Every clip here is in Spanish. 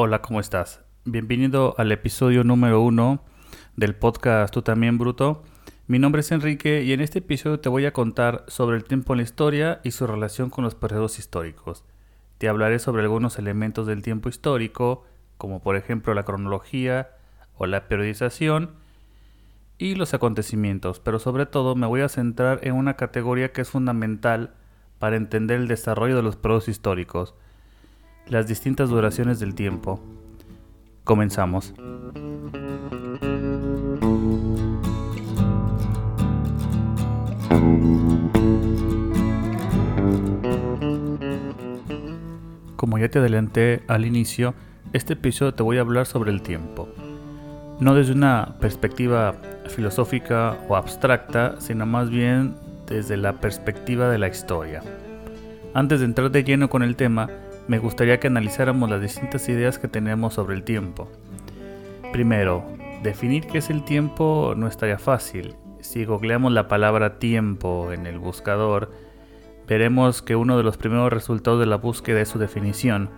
Hola, ¿cómo estás? Bienvenido al episodio número uno del podcast Tú también, Bruto. Mi nombre es Enrique y en este episodio te voy a contar sobre el tiempo en la historia y su relación con los periodos históricos. Te hablaré sobre algunos elementos del tiempo histórico, como por ejemplo la cronología o la periodización y los acontecimientos, pero sobre todo me voy a centrar en una categoría que es fundamental para entender el desarrollo de los periodos históricos, las distintas duraciones del tiempo. Comenzamos. Como ya te adelanté al inicio, este episodio te voy a hablar sobre el tiempo. No desde una perspectiva filosófica o abstracta, sino más bien desde la perspectiva de la historia. Antes de entrar de lleno con el tema, me gustaría que analizáramos las distintas ideas que tenemos sobre el tiempo. Primero, definir qué es el tiempo no estaría fácil. Si googleamos la palabra tiempo en el buscador, veremos que uno de los primeros resultados de la búsqueda es su definición,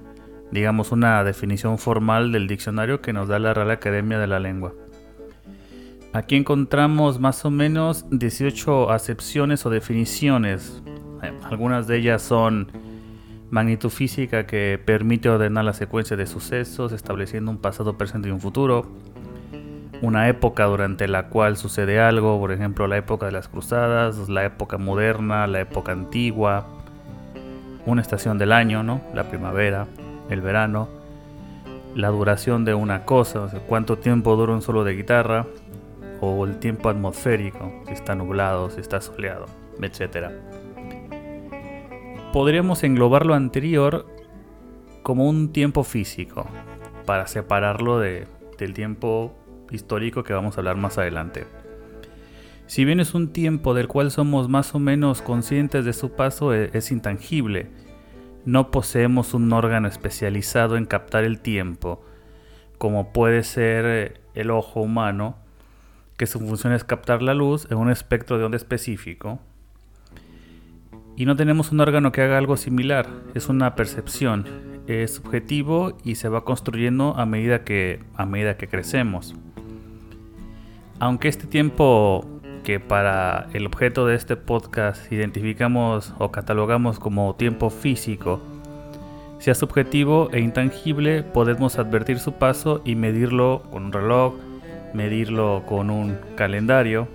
digamos una definición formal del diccionario que nos da la Real Academia de la Lengua. Aquí encontramos más o menos 18 acepciones o definiciones. Eh, algunas de ellas son magnitud física que permite ordenar la secuencia de sucesos estableciendo un pasado, presente y un futuro. Una época durante la cual sucede algo, por ejemplo la época de las cruzadas, la época moderna, la época antigua. Una estación del año, ¿no? La primavera, el verano. La duración de una cosa, cuánto tiempo dura un solo de guitarra, o el tiempo atmosférico, si está nublado, si está soleado, etc. Podríamos englobar lo anterior como un tiempo físico, para separarlo de, del tiempo histórico que vamos a hablar más adelante. Si bien es un tiempo del cual somos más o menos conscientes de su paso, e, es intangible. No poseemos un órgano especializado en captar el tiempo, como puede ser eh, el ojo humano, que su función es captar la luz en un espectro de onda específico. Y no tenemos un órgano que haga algo similar, es una percepción, es subjetivo y se va construyendo a medida que, a medida que crecemos. Aunque este tiempo que para el objeto de este podcast identificamos o catalogamos como tiempo físico, sea subjetivo e intangible, podemos advertir su paso y medirlo con un reloj, medirlo con un calendario.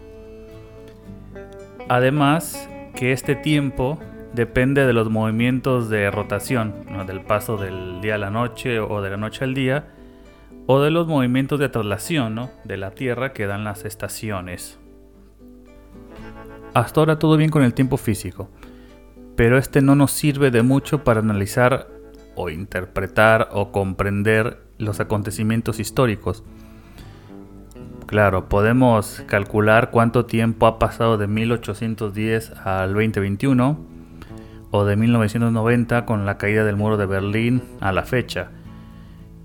Además que este tiempo depende de los movimientos de rotación, del paso del día a la noche o de la noche al día, o de los movimientos de traslación de la Tierra que dan las estaciones. Hasta ahora todo bien con el tiempo físico, pero este no nos sirve de mucho para analizar o interpretar o comprender los acontecimientos históricos Claro, podemos calcular cuánto tiempo ha pasado de 1810 al 2021 o de 1990 con la caída del muro de Berlín a la fecha,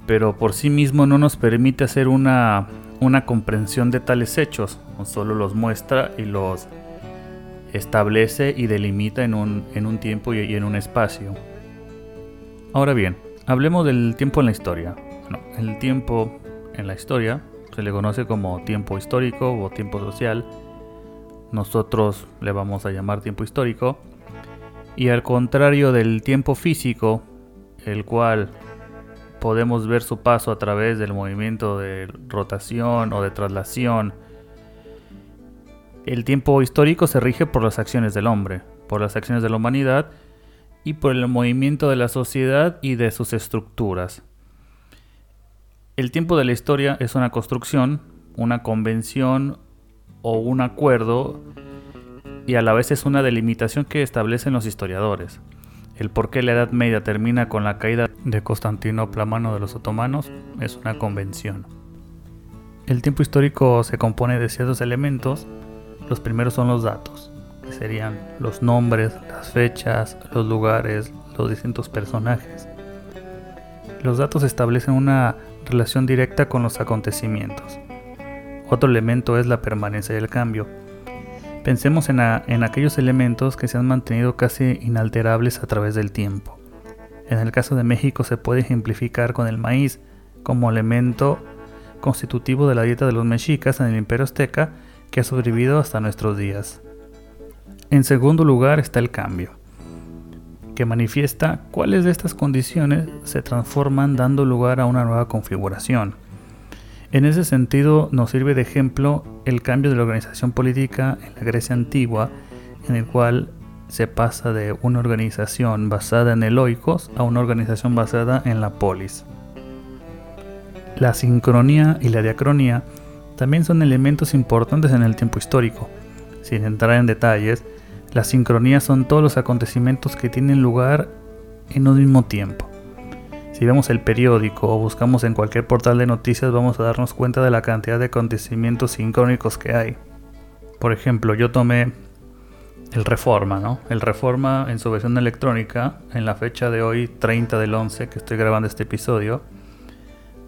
pero por sí mismo no nos permite hacer una, una comprensión de tales hechos, solo los muestra y los establece y delimita en un, en un tiempo y en un espacio. Ahora bien, hablemos del tiempo en la historia. el tiempo en la historia se le conoce como tiempo histórico o tiempo social. Nosotros le vamos a llamar tiempo histórico. Y al contrario del tiempo físico, el cual podemos ver su paso a través del movimiento de rotación o de traslación, el tiempo histórico se rige por las acciones del hombre, por las acciones de la humanidad y por el movimiento de la sociedad y de sus estructuras. El tiempo de la historia es una construcción, una convención o un acuerdo y a la vez es una delimitación que establecen los historiadores. El por qué la Edad Media termina con la caída de Constantinopla a mano de los otomanos es una convención. El tiempo histórico se compone de ciertos elementos. Los primeros son los datos, que serían los nombres, las fechas, los lugares, los distintos personajes. Los datos establecen una relación directa con los acontecimientos. Otro elemento es la permanencia del cambio. Pensemos en, aquellos elementos que se han mantenido casi inalterables a través del tiempo. En el caso de México se puede ejemplificar con el maíz como elemento constitutivo de la dieta de los mexicas en el imperio azteca que ha sobrevivido hasta nuestros días. En segundo lugar está el cambio, que manifiesta cuáles de estas condiciones se transforman dando lugar a una nueva configuración. En ese sentido nos sirve de ejemplo el cambio de la organización política en la Grecia antigua, en el cual se pasa de una organización basada en el oikos a una organización basada en la polis. La sincronía y la diacronía también son elementos importantes en el tiempo histórico. Sin entrar en detalles, las sincronías son todos los acontecimientos que tienen lugar en un mismo tiempo. Si vemos el periódico o buscamos en cualquier portal de noticias vamos a darnos cuenta de la cantidad de acontecimientos sincrónicos que hay. Por ejemplo, yo tomé el Reforma, ¿no? El Reforma en su versión electrónica, en la fecha de hoy, 30 del 11, que estoy grabando este episodio.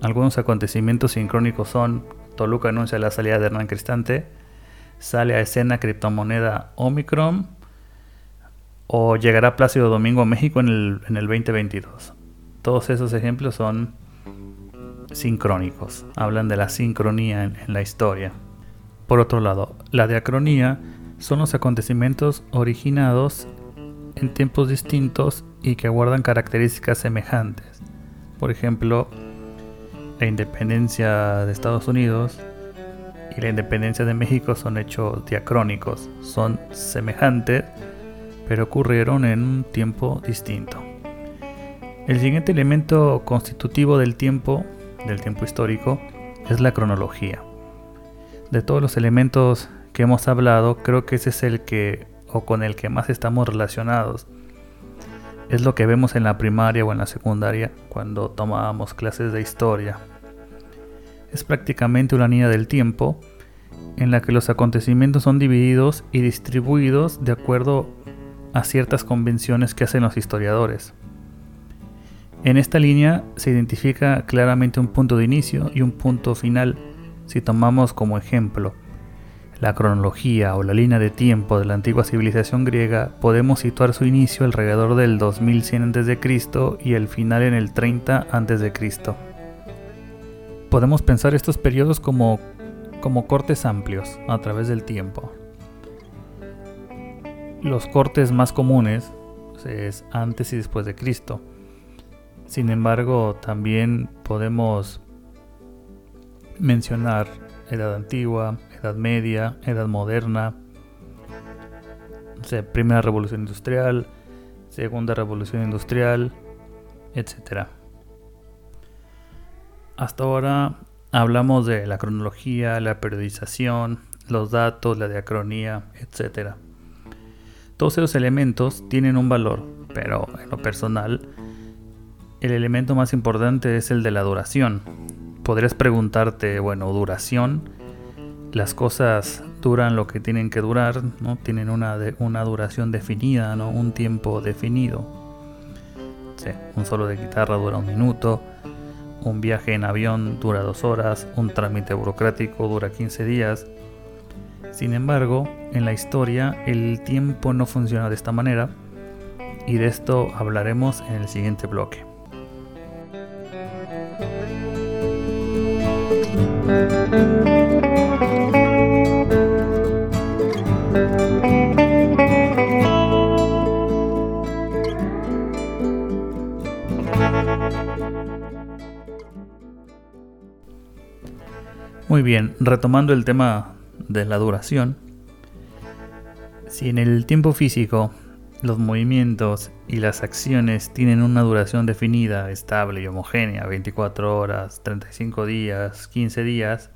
Algunos acontecimientos sincrónicos son Toluca anuncia la salida de Hernán Cristante, sale a escena criptomoneda Omicron o llegará Plácido Domingo a México en el, en el 2022. Todos esos ejemplos son sincrónicos, hablan de la sincronía en, en la historia. Por otro lado, la diacronía son los acontecimientos originados en tiempos distintos y que guardan características semejantes. Por ejemplo, la independencia de Estados Unidos y la independencia de México son hechos diacrónicos, son semejantes, pero ocurrieron en un tiempo distinto. El siguiente elemento constitutivo del tiempo, del tiempo histórico, es la cronología. De todos los elementos que hemos hablado, creo que ese es el que o con el que más estamos relacionados. Es lo que vemos en la primaria o en la secundaria cuando tomábamos clases de historia es prácticamente una línea del tiempo en la que los acontecimientos son divididos y distribuidos de acuerdo a ciertas convenciones que hacen los historiadores. En esta línea se identifica claramente un punto de inicio y un punto final si tomamos como ejemplo la cronología o la línea de tiempo de la antigua civilización griega, podemos situar su inicio alrededor del 2100 a.C. y el final en el 30 a.C podemos pensar estos periodos como, como cortes amplios a través del tiempo. Los cortes más comunes es antes y después de Cristo. Sin embargo, también podemos mencionar Edad Antigua, Edad Media, Edad Moderna, Primera Revolución Industrial, Segunda Revolución Industrial, etcétera. Hasta ahora hablamos de la cronología, la periodización, los datos, la diacronía, etc. Todos esos elementos tienen un valor, pero en lo personal, el elemento más importante es el de la duración. Podrías preguntarte, bueno, duración, las cosas duran lo que tienen que durar, ¿no? Tienen una, una duración definida, ¿no? Un tiempo definido. un solo de guitarra dura un minuto, un viaje en avión dura dos horas, un trámite burocrático dura 15 días. Sin embargo, en la historia el tiempo no funciona de esta manera y de esto hablaremos en el siguiente bloque. Muy bien, retomando el tema de la duración, si en el tiempo físico los movimientos y las acciones tienen una duración definida, estable y homogénea, 24 horas, 35 días, 15 días,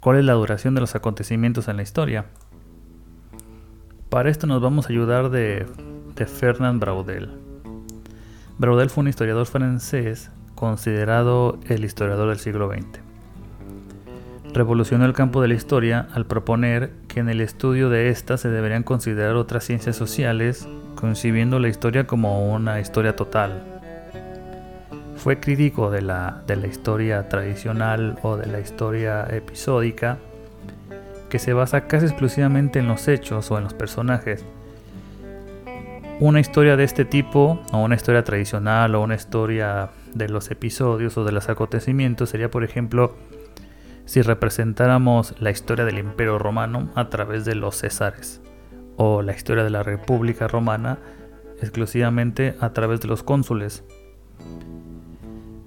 ¿cuál es la duración de los acontecimientos en la historia? Para esto nos vamos a ayudar de, de Fernand Braudel. Braudel fue un historiador francés considerado el historiador del siglo XX revolucionó el campo de la historia al proponer que en el estudio de esta se deberían considerar otras ciencias sociales, concibiendo la historia como una historia total. Fue crítico de la, de la historia tradicional o de la historia episódica, que se basa casi exclusivamente en los hechos o en los personajes. Una historia de este tipo, o una historia tradicional, o una historia de los episodios o de los acontecimientos, sería por ejemplo si representáramos la historia del Imperio Romano a través de los Césares, o la historia de la República Romana exclusivamente a través de los cónsules.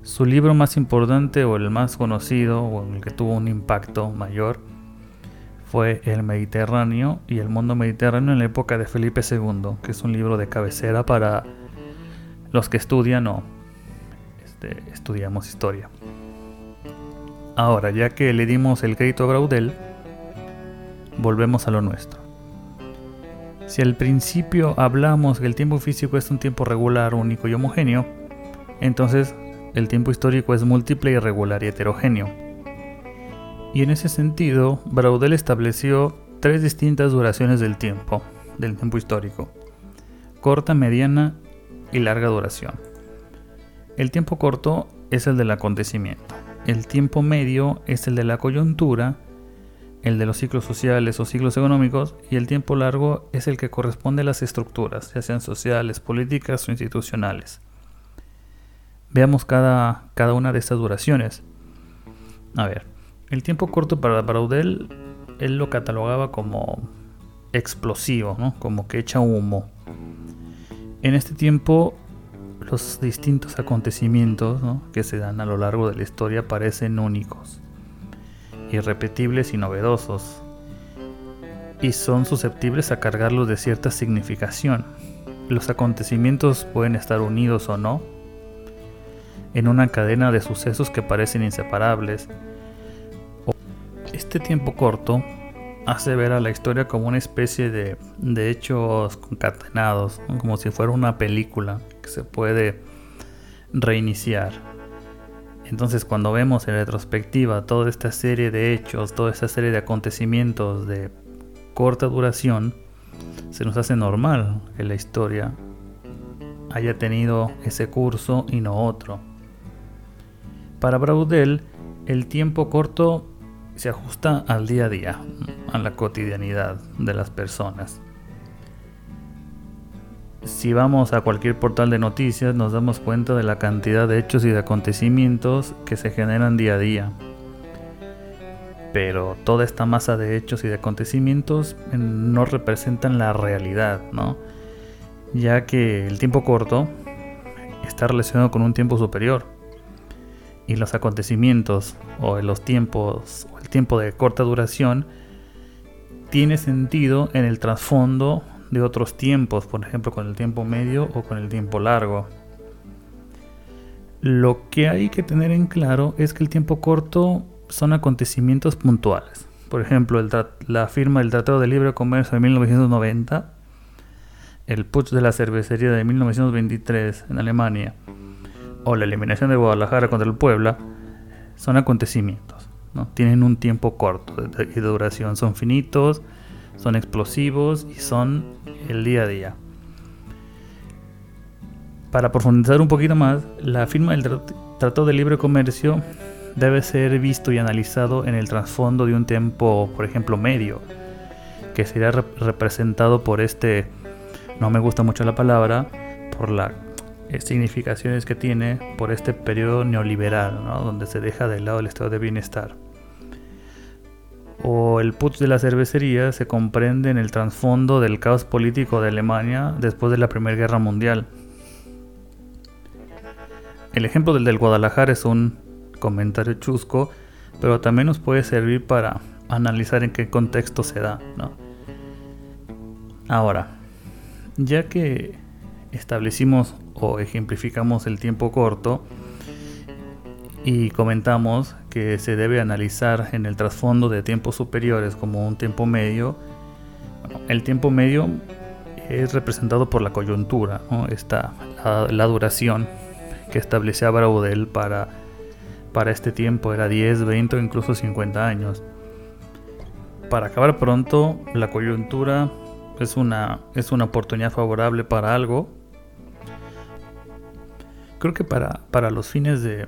Su libro más importante o el más conocido o el que tuvo un impacto mayor fue El Mediterráneo y el mundo mediterráneo en la época de Felipe II, que es un libro de cabecera para los que estudian o este, estudiamos historia. Ahora, ya que le dimos el crédito a Braudel, volvemos a lo nuestro. Si al principio hablamos que el tiempo físico es un tiempo regular, único y homogéneo, entonces el tiempo histórico es múltiple, irregular y heterogéneo. Y en ese sentido, Braudel estableció tres distintas duraciones del tiempo, del tiempo histórico. Corta, mediana y larga duración. El tiempo corto es el del acontecimiento. El tiempo medio es el de la coyuntura el de los ciclos sociales o ciclos económicos, y el tiempo largo es el que corresponde a las estructuras, ya sean sociales, políticas o institucionales. Veamos cada, cada una de estas duraciones. A ver, el tiempo corto para Braudel, él lo catalogaba como explosivo, como que echa humo. En este tiempo, los distintos acontecimientos que se dan a lo largo de la historia parecen únicos irrepetibles y novedosos, y son susceptibles a cargarlos de cierta significación. Los acontecimientos pueden estar unidos o no en una cadena de sucesos que parecen inseparables. Este tiempo corto hace ver a la historia como una especie de, de hechos concatenados, como si fuera una película que se puede reiniciar entonces cuando vemos en retrospectiva toda esta serie de hechos, toda esta serie de acontecimientos de corta duración, se nos hace normal que la historia haya tenido ese curso y no otro. Para Braudel, el tiempo corto se ajusta al día a día, a la cotidianidad de las personas si vamos a cualquier portal de noticias nos damos cuenta de la cantidad de hechos y de acontecimientos que se generan día a día. Pero toda esta masa de hechos y de acontecimientos no representan la realidad, ¿no? Ya que el tiempo corto está relacionado con un tiempo superior. Y los acontecimientos o los tiempos o el tiempo de corta duración tiene sentido en el trasfondo de otros tiempos, por ejemplo con el tiempo medio o con el tiempo largo. Lo que hay que tener en claro es que el tiempo corto son acontecimientos puntuales. Por ejemplo, la firma del Tratado de Libre Comercio de 1990, el putsch de la cervecería de 1923 en Alemania o la eliminación de Guadalajara contra el Puebla son acontecimientos. ¿no? Tienen un tiempo corto de, de duración, son finitos, son explosivos y son el día a día. Para profundizar un poquito más, la firma del Tratado de Libre Comercio debe ser visto y analizado en el trasfondo de un tiempo, por ejemplo, medio, que sería representado por este, no me gusta mucho la palabra, por eh, significaciones que tiene, por este periodo neoliberal, donde se deja de lado el estado de bienestar o el putsch de la cervecería se comprende en el trasfondo del caos político de Alemania después de la Primera Guerra Mundial. El ejemplo del del Guadalajara es un comentario chusco, pero también nos puede servir para analizar en qué contexto se da. Ahora, ya que establecimos o ejemplificamos el tiempo corto, y comentamos que se debe analizar en el trasfondo de tiempos superiores como un tiempo medio. el tiempo medio es representado por la coyuntura, Esta, la, duración que establecía Braudel para, para este tiempo era 10, 20 o incluso 50 años. Para acabar pronto, la coyuntura es una, es una oportunidad favorable para algo. Creo que para, para los fines de,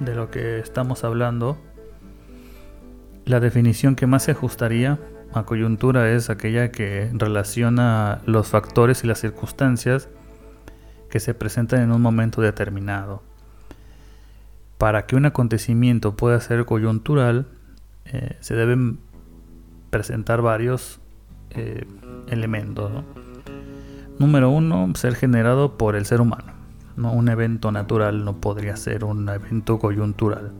de lo que estamos hablando, la definición que más se ajustaría La coyuntura es aquella que relaciona los factores y las circunstancias que se presentan en un momento determinado. Para que un acontecimiento pueda ser coyuntural, eh, se deben presentar varios eh, elementos. Número uno, ser generado por el ser humano. ¿No? Un evento natural no podría ser un evento coyuntural.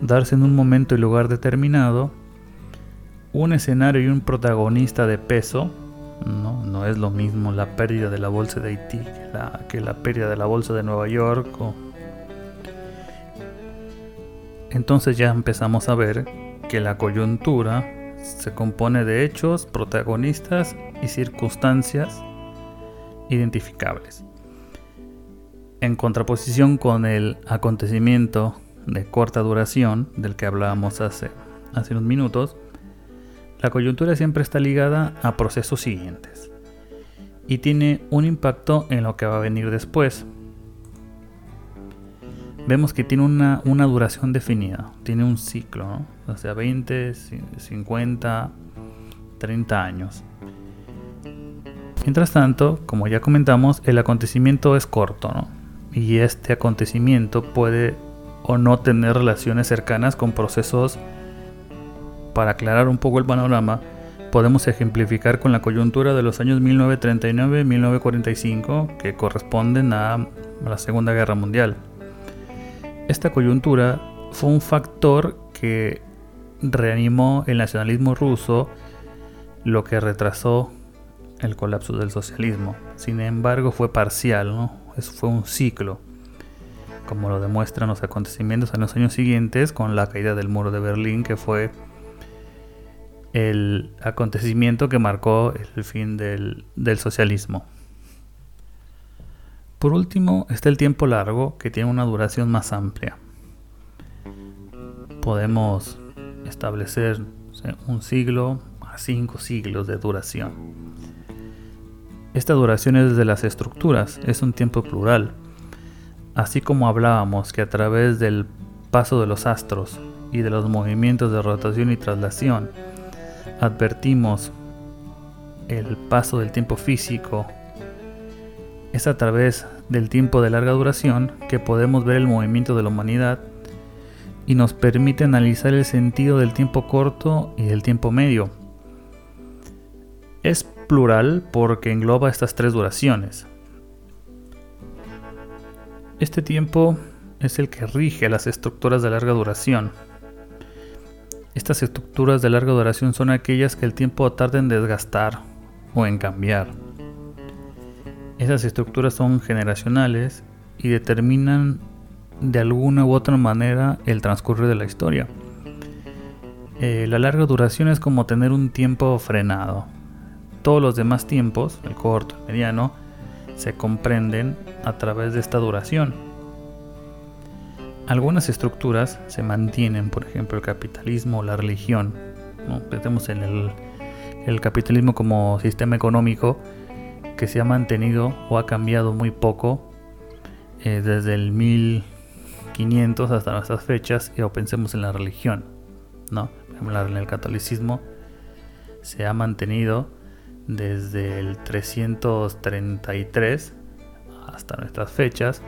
Darse en un momento y lugar determinado, un escenario y un protagonista de peso, no, no es lo mismo la pérdida de la bolsa de Haití que la, que la pérdida de la bolsa de Nueva York. Entonces ya empezamos a ver que la coyuntura se compone de hechos, protagonistas y circunstancias identificables. En contraposición con el acontecimiento de corta duración del que hablábamos hace, hace unos minutos, la coyuntura siempre está ligada a procesos siguientes y tiene un impacto en lo que va a venir después. Vemos que tiene una, duración definida, tiene un ciclo, o sea, 20, 50, 30 años. Mientras tanto, como ya comentamos, el acontecimiento es corto, ¿no? Y este acontecimiento puede o no tener relaciones cercanas con procesos para aclarar un poco el panorama, podemos ejemplificar con la coyuntura de los años 1939-1945 que corresponden a la Segunda Guerra Mundial. Esta coyuntura fue un factor que reanimó el nacionalismo ruso, lo que retrasó el colapso del socialismo. Sin embargo, fue parcial, ¿no? Eso fue un ciclo, como lo demuestran los acontecimientos en los años siguientes con la caída del muro de Berlín, que fue el acontecimiento que marcó el fin del, socialismo. Por último está el tiempo largo que tiene una duración más amplia. Podemos establecer un siglo a cinco siglos de duración. Esta duración es de las estructuras, es un tiempo plural. Así como hablábamos que a través del paso de los astros y de los movimientos de rotación y traslación, advertimos el paso del tiempo físico, es a través del tiempo de larga duración que podemos ver el movimiento de la humanidad y nos permite analizar el sentido del tiempo corto y del tiempo medio. Es plural porque engloba estas tres duraciones. Este tiempo es el que rige las estructuras de larga duración, estas estructuras de larga duración son aquellas que el tiempo tarda en desgastar o en cambiar. Esas estructuras son generacionales y determinan de alguna u otra manera el transcurrir de la historia. Eh, la larga duración es como tener un tiempo frenado. Todos los demás tiempos, el corto, el mediano, se comprenden a través de esta duración. Algunas estructuras se mantienen, por ejemplo el capitalismo o la religión. ¿no? Pensemos en el, capitalismo como sistema económico que se ha mantenido o ha cambiado muy poco eh, desde el 1500 hasta nuestras fechas o pensemos en la religión. ¿no? En el catolicismo se ha mantenido desde el 333 hasta nuestras fechas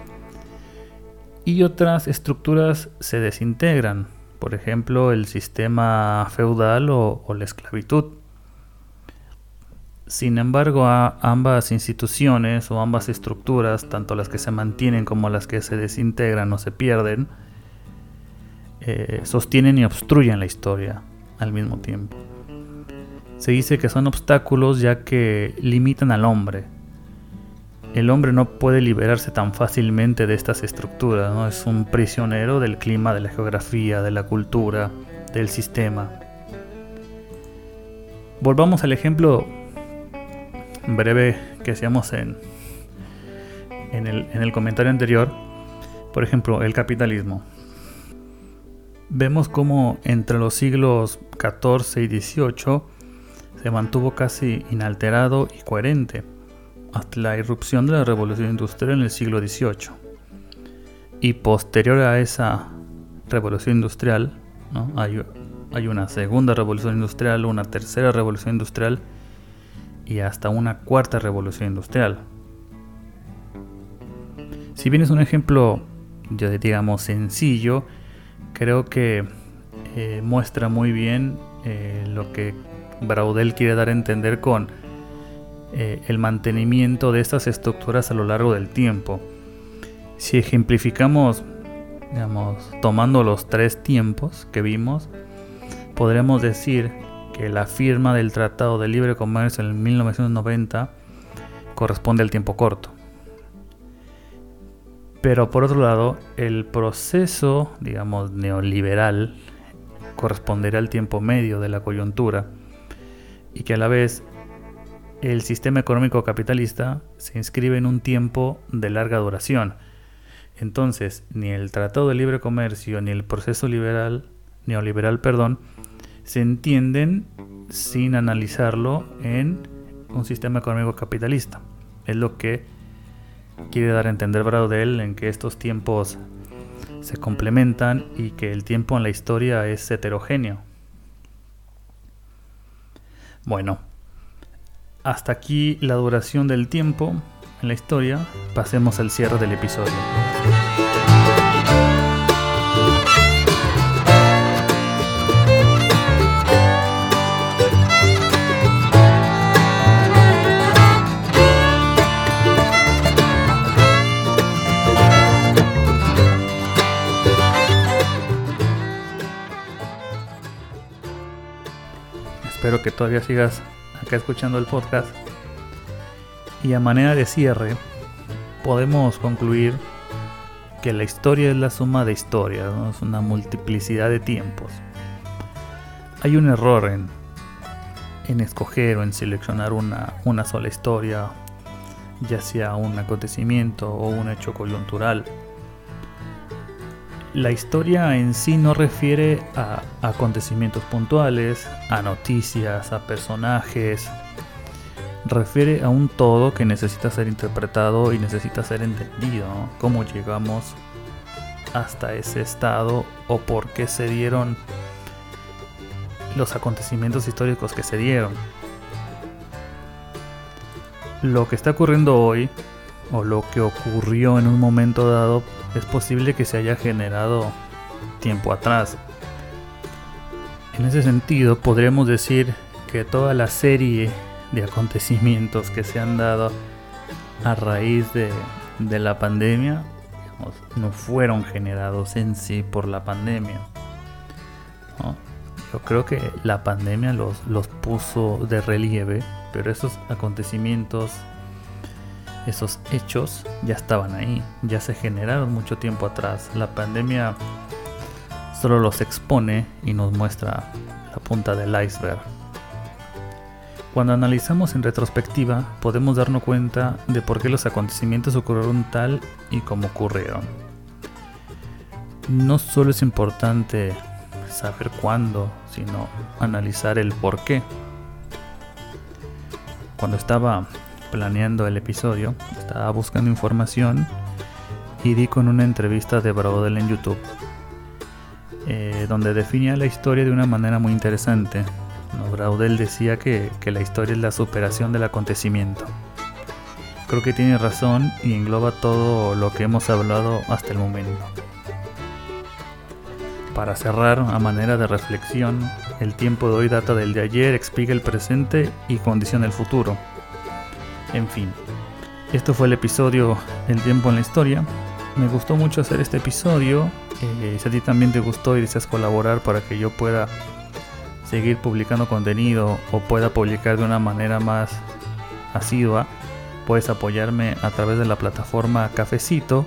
y otras estructuras se desintegran, por ejemplo el sistema feudal o, la esclavitud. Sin embargo, ambas instituciones o ambas estructuras, tanto las que se mantienen como las que se desintegran o se pierden, eh, sostienen y obstruyen la historia al mismo tiempo. Se dice que son obstáculos ya que limitan al hombre, el hombre no puede liberarse tan fácilmente de estas estructuras, ¿no? es un prisionero del clima, de la geografía, de la cultura, del sistema. Volvamos al ejemplo breve que hacíamos en, en, el, en el comentario anterior, por ejemplo, el capitalismo. Vemos cómo entre los siglos XIV y XVIII se mantuvo casi inalterado y coherente hasta la irrupción de la revolución industrial en el siglo XVIII. Y posterior a esa revolución industrial, hay una segunda revolución industrial, una tercera revolución industrial y hasta una cuarta revolución industrial. Si bien es un ejemplo, digamos, sencillo, creo que eh, muestra muy bien eh, lo que Braudel quiere dar a entender con eh, el mantenimiento de estas estructuras a lo largo del tiempo. Si ejemplificamos, digamos, tomando los tres tiempos que vimos, podremos decir que la firma del Tratado de Libre Comercio en 1990 corresponde al tiempo corto. Pero por otro lado, el proceso, digamos, neoliberal corresponderá al tiempo medio de la coyuntura y que a la vez el sistema económico capitalista se inscribe en un tiempo de larga duración. Entonces, ni el Tratado de Libre Comercio ni el proceso liberal, neoliberal, perdón, se entienden sin analizarlo en un sistema económico capitalista. Es lo que quiere dar a entender Braudel en que estos tiempos se complementan y que el tiempo en la historia es heterogéneo. Bueno, hasta aquí la duración del tiempo en la historia. Pasemos al cierre del episodio. Espero que todavía sigas acá escuchando el podcast. Y a manera de cierre, podemos concluir que la historia es la suma de historias, es una multiplicidad de tiempos. Hay un error en, en escoger o en seleccionar una, una sola historia, ya sea un acontecimiento o un hecho coyuntural la historia en sí no refiere a acontecimientos puntuales, a noticias, a personajes. Refiere a un todo que necesita ser interpretado y necesita ser entendido. Cómo llegamos hasta ese estado o por qué se dieron los acontecimientos históricos que se dieron. Lo que está ocurriendo hoy o lo que ocurrió en un momento dado es posible que se haya generado tiempo atrás. En ese sentido, podríamos decir que toda la serie de acontecimientos que se han dado a raíz de, la pandemia no fueron generados en sí por la pandemia. Yo creo que la pandemia los, los puso de relieve, pero esos acontecimientos esos hechos ya estaban ahí, ya se generaron mucho tiempo atrás. La pandemia solo los expone y nos muestra la punta del iceberg. Cuando analizamos en retrospectiva, podemos darnos cuenta de por qué los acontecimientos ocurrieron tal y como ocurrieron. No solo es importante saber cuándo, sino analizar el por qué. Cuando estaba planeando el episodio, estaba buscando información y di con una entrevista de Braudel en YouTube, eh, donde definía la historia de una manera muy interesante. Braudel decía que, que la historia es la superación del acontecimiento. Creo que tiene razón y engloba todo lo que hemos hablado hasta el momento. Para cerrar, a manera de reflexión, el tiempo de hoy data del de ayer, explica el presente y condiciona el futuro. En fin, esto fue el episodio El tiempo en la historia. Me gustó mucho hacer este episodio. Eh, si a ti también te gustó y deseas colaborar para que yo pueda seguir publicando contenido o pueda publicar de una manera más asidua, puedes apoyarme a través de la plataforma Cafecito,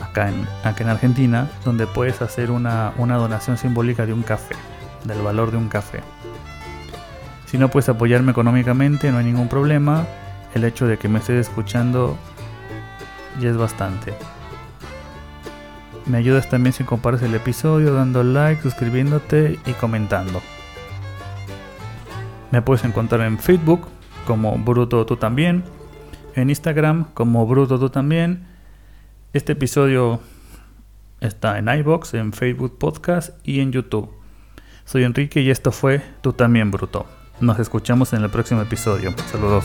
acá en, Argentina, donde puedes hacer una donación simbólica de un café, del valor de un café. Si no puedes apoyarme económicamente, no hay ningún problema el hecho de que me estés escuchando ya es bastante. Me ayudas también si compartes el episodio, dando like, suscribiéndote y comentando. Me puedes encontrar en Facebook como Bruto Tú también, en Instagram como Bruto Tú también. Este episodio está en iBox, en Facebook Podcast y en YouTube. Soy Enrique y esto fue Tú también, Bruto. Nos escuchamos en el próximo episodio. Saludos.